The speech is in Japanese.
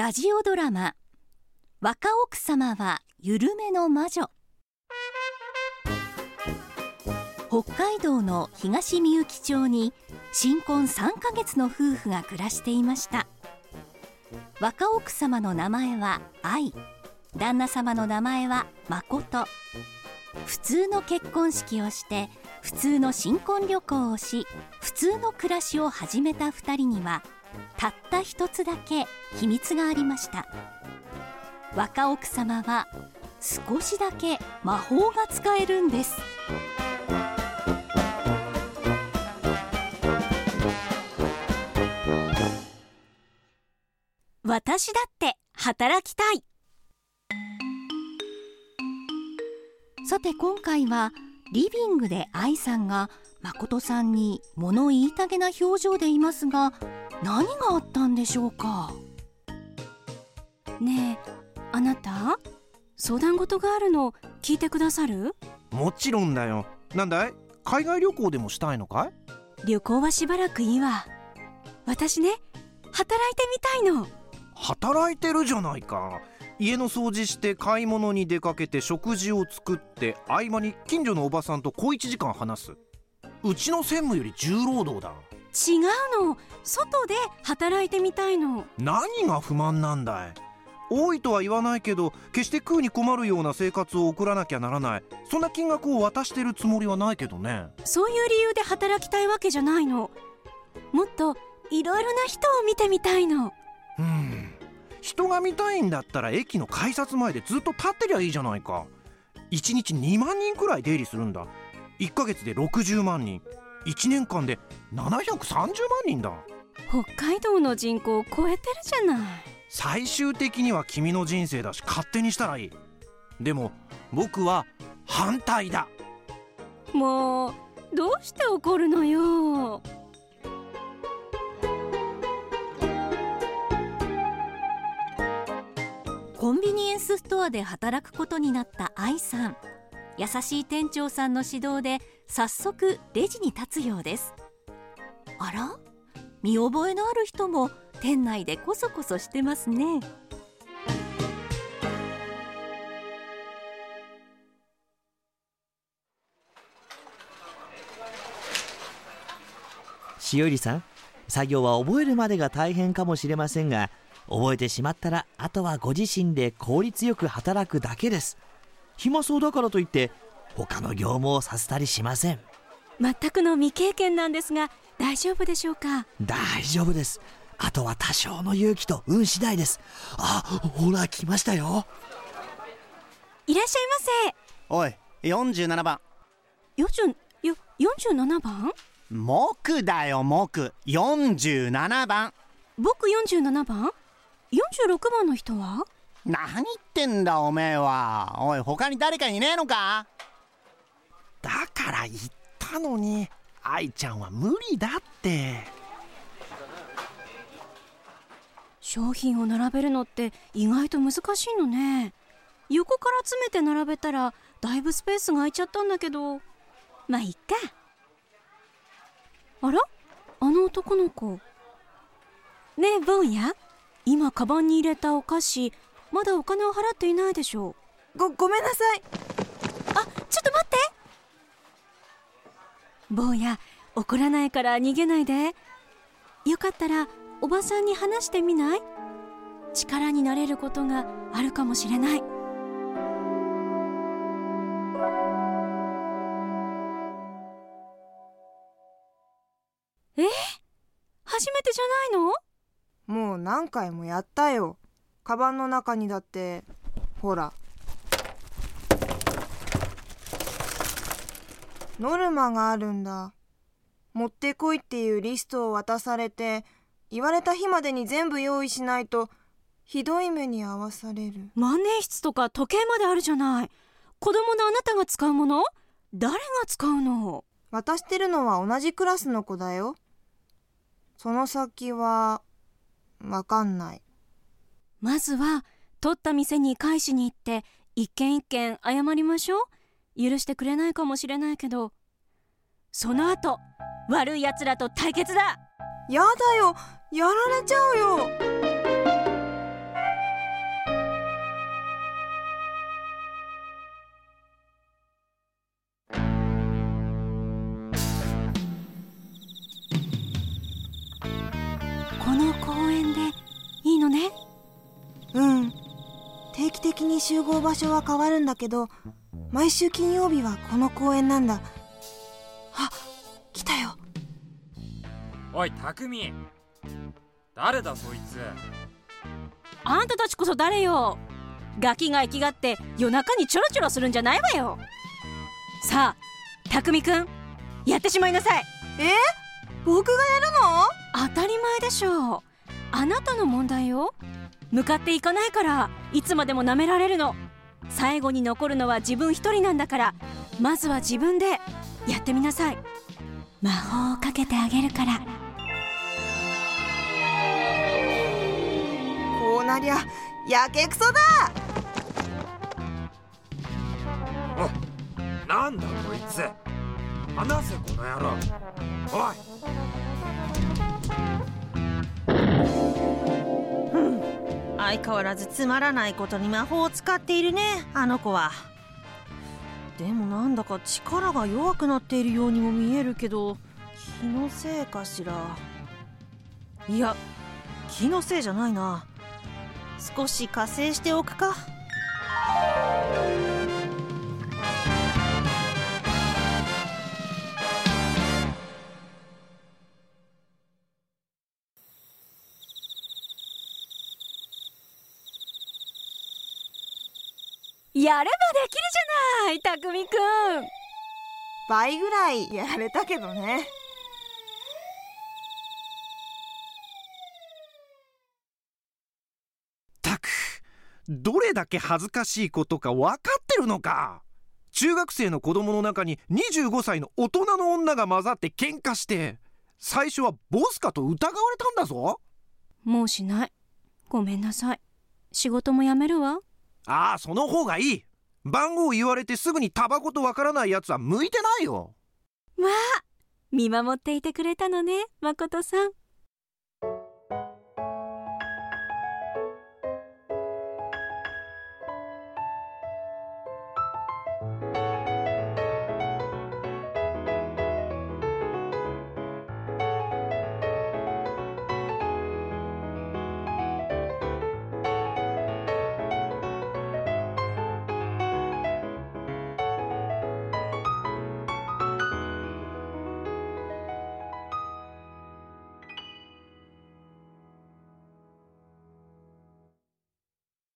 ラジオドラマ若奥様は緩めの魔女。北海道の東みゆき町に新婚3ヶ月の夫婦が暮らしていました。若奥様の名前は愛。旦那様の名前は誠。普通の結婚式をして普通の新婚旅行をし普通の暮らしを始めた2人にはたった一つだけ秘密がありました。若奥様は少しだけ魔法が使えるんです。私だって働きたい。さて今回はリビングで愛さんが誠さんに物言いたげな表情でいますが何があったんでしょうか？ねえあなた相談事があるの聞いてくださる？もちろんだよ。なんだい？海外旅行でもしたいのかい？旅行はしばらくいいわ。私ね働いてみたいの。働いてるじゃないか。家の掃除して買い物に出かけて食事を作って合間に近所のおばさんと小1時間話す。うちの専務より重労働だ違うの。外で働いてみたいの。何が不満なんだい。多いとは言わないけど決して食うに困るような生活を送らなきゃならない。そんな金額を渡してるつもりはないけどね。そういう理由で働きたいわけじゃないの。もっといろいろな人を見てみたいの。うん。人が見たいんだったら駅の改札前でずっと立ってりゃいいじゃないか。1日2万人くらい出入りするんだ。1ヶ月で60万人1年間で730万人だ。北海道の人口を超えてるじゃない。最終的には君の人生だし勝手にしたらいい。でも僕は反対だ。もうどうして怒るのよ。コンビニエンスストアで働くことになった愛さん。優しい店長さんの指導で早速レジに立つようです。あら？見覚えのある人も店内でこそこそしてますね。しおりさん作業は覚えるまでが大変かもしれませんが覚えてしまったらあとはご自身で効率よく働くだけです。暇そうだからといって他の業務をさせたりしません。全くの未経験なんですが大丈夫でしょうか？大丈夫です。あとは多少の勇気と運次第です。あほら来ましたよ。いらっしゃいおい47番。ませ40よ47番？木だよ木。47番。僕47番？46番の人は？何言ってんだおめえは。おい他に誰かいねえのか？だから言ったのに。愛ちゃんは無理だって。商品を並べるのって意外と難しいのね。横から詰めて並べたらだいぶスペースが空いちゃったんだけど。まあいっか。あら？あの男の子。ねえ坊や。今カバンに入れたお菓子まだお金を払っていないでしょごごめんなさいあちょっと待って坊や怒らないから逃げないで。よかったらおばさんに話してみない？力になれることがあるかもしれない。え？初めてじゃないの？もう何回もやったよ。カバンの中にだってほら。ノルマがあるんだ。持ってこいっていうリストを渡されて言われた日までに全部用意しないとひどい目に遭わされる。万年筆とか時計まであるじゃない。子供のあなたが使うもの？誰が使うの？渡してるのは同じクラスの子だよ。その先はわかんない。まずは取った店に返しに行って一軒一軒謝りましょう許してくれないかもしれないけどその後悪い奴らと対決だ。やだよ。やられちゃうよ。定期的に集合場所は変わるんだけど毎週金曜日はこの公園なんだ。あ来たよ。おい匠。誰だそいつ。あんたたちこそ誰よ。ガキが生きがって夜中にちょろちょろするんじゃないわよ。さあ匠くんやってしまいなさい。え？僕がやるの？当たり前でしょう。あなたの問題よ向かっていかないからいつまでも舐められるの。最後に残るのは自分一人なんだからまずは自分でやってみなさい。魔法をかけてあげるから。こうなりゃやけくそだ。おなんだこいつ。話せこの野郎。おい相変わらずつまらないことに魔法を使っているねあの子は。でもなんだか力が弱くなっているようにも見えるけど気のせいかしら。いや気のせいじゃないな。少し加勢しておくか。やればできるじゃない匠くん。倍ぐらいやれたけどね。たくどれだけ恥ずかしいことか分かってるのか。中学生の子供の中に25歳の大人の女が混ざって喧嘩して最初はボスかと疑われたんだぞ。もうしない。ごめんなさい。仕事も辞めるわああその方がいい。番号言われてすぐにタバコとわからないやつは向いてないよ。まあ見守っていてくれたのね誠さん。